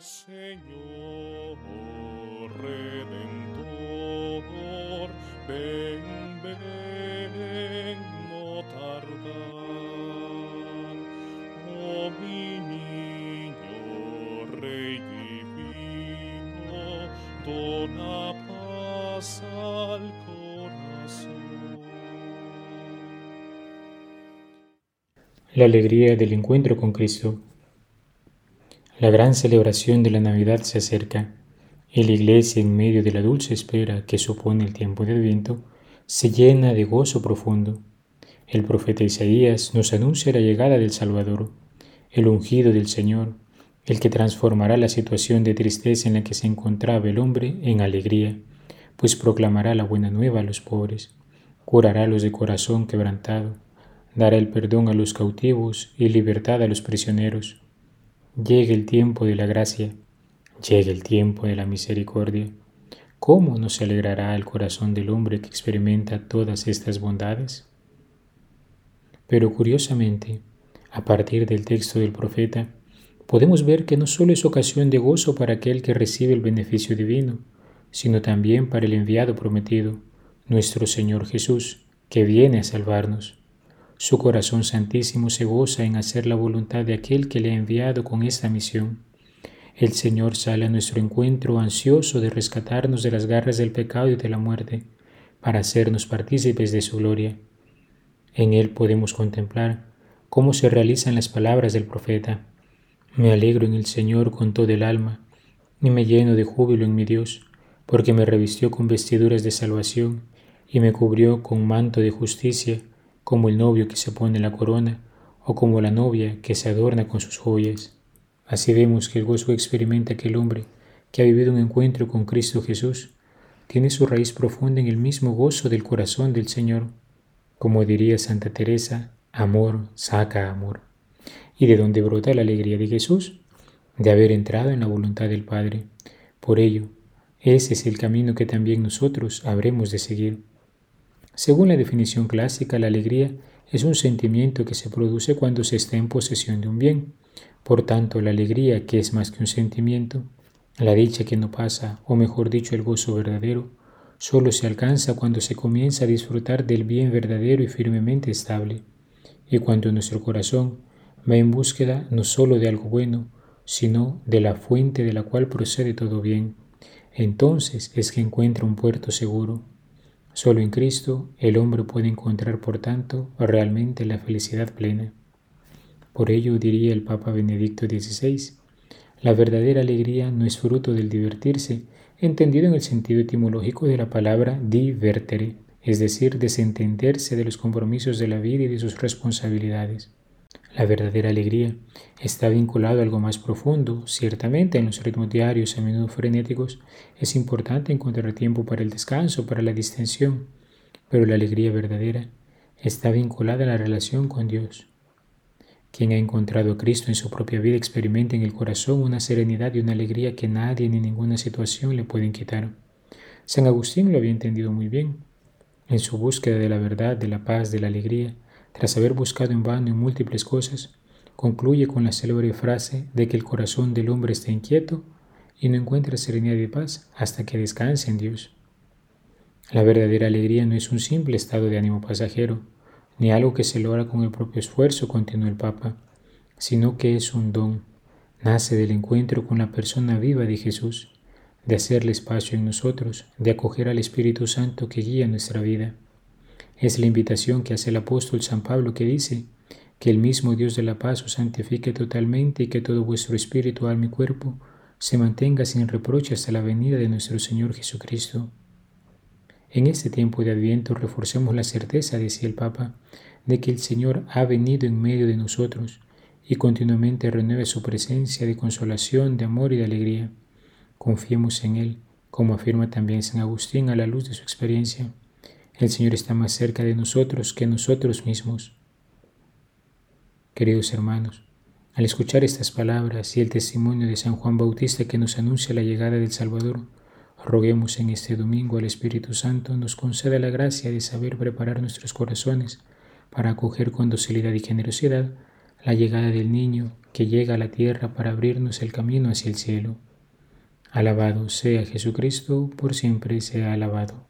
Señor Redentor, ven, ven, no. Oh. La alegría del encuentro con Cristo. La gran celebración de la Navidad se acerca y la iglesia, en medio de la dulce espera que supone el tiempo de Adviento, se llena de gozo profundo. El profeta Isaías nos anuncia la llegada del Salvador, el ungido del Señor, el que transformará la situación de tristeza en la que se encontraba el hombre en alegría, pues proclamará la buena nueva a los pobres, curará a los de corazón quebrantado, dará el perdón a los cautivos y libertad a los prisioneros Llegue el tiempo de la gracia, llegue el tiempo de la misericordia. ¿Cómo no se alegrará el corazón del hombre que experimenta todas estas bondades? Pero curiosamente, a partir del texto del profeta, podemos ver que no solo es ocasión de gozo para aquel que recibe el beneficio divino, sino también para el enviado prometido, nuestro Señor Jesús, que viene a salvarnos. Su corazón santísimo se goza en hacer la voluntad de aquel que le ha enviado con esta misión. El Señor sale a nuestro encuentro ansioso de rescatarnos de las garras del pecado y de la muerte, para hacernos partícipes de su gloria. En Él podemos contemplar cómo se realizan las palabras del profeta. Me alegro en el Señor con todo el alma, y me lleno de júbilo en mi Dios, porque me revistió con vestiduras de salvación, y me cubrió con manto de justicia, como el novio que se pone la corona o como la novia que se adorna con sus joyas. Así vemos que el gozo experimenta aquel hombre que ha vivido un encuentro con Cristo Jesús tiene su raíz profunda en el mismo gozo del corazón del Señor. Como diría Santa Teresa, amor saca amor. ¿Y de dónde brota la alegría de Jesús? De haber entrado en la voluntad del Padre. Por ello, ese es el camino que también nosotros habremos de seguir. Según la definición clásica, la alegría es un sentimiento que se produce cuando se está en posesión de un bien. Por tanto, la alegría, que es más que un sentimiento, la dicha que no pasa, o mejor dicho, el gozo verdadero, solo se alcanza cuando se comienza a disfrutar del bien verdadero y firmemente estable, y cuando nuestro corazón va en búsqueda no solo de algo bueno, sino de la fuente de la cual procede todo bien. Entonces es que encuentra un puerto seguro Solo en Cristo el hombre puede encontrar, por tanto, realmente la felicidad plena. Por ello diría el Papa Benedicto XVI, la verdadera alegría no es fruto del divertirse, entendido en el sentido etimológico de la palabra divertere, es decir, desentenderse de los compromisos de la vida y de sus responsabilidades. La verdadera alegría está vinculada a algo más profundo. Ciertamente en los ritmos diarios a menudo frenéticos es importante encontrar tiempo para el descanso, para la distensión, pero la alegría verdadera está vinculada a la relación con Dios. Quien ha encontrado a Cristo en su propia vida experimenta en el corazón una serenidad y una alegría que nadie ni ninguna situación le pueden quitar. San Agustín lo había entendido muy bien. En su búsqueda de la verdad, de la paz, de la alegría, tras haber buscado en vano en múltiples cosas, concluye con la célebre frase de que el corazón del hombre está inquieto y no encuentra serenidad y paz hasta que descanse en Dios. La verdadera alegría no es un simple estado de ánimo pasajero, ni algo que se logra con el propio esfuerzo, continuó el Papa, sino que es un don, nace del encuentro con la persona viva de Jesús, de hacerle espacio en nosotros, de acoger al Espíritu Santo que guía nuestra vida. Es la invitación que hace el apóstol San Pablo que dice, que el mismo Dios de la paz os santifique totalmente y que todo vuestro espíritu, alma y cuerpo se mantenga sin reproche hasta la venida de nuestro Señor Jesucristo. En este tiempo de Adviento reforcemos la certeza, decía el Papa, de que el Señor ha venido en medio de nosotros y continuamente renueve su presencia de consolación, de amor y de alegría. Confiemos en Él, como afirma también San Agustín a la luz de su experiencia. El Señor está más cerca de nosotros que nosotros mismos. Queridos hermanos, al escuchar estas palabras y el testimonio de San Juan Bautista que nos anuncia la llegada del Salvador, roguemos en este domingo al Espíritu Santo nos conceda la gracia de saber preparar nuestros corazones para acoger con docilidad y generosidad la llegada del niño que llega a la tierra para abrirnos el camino hacia el cielo. Alabado sea Jesucristo, por siempre sea alabado.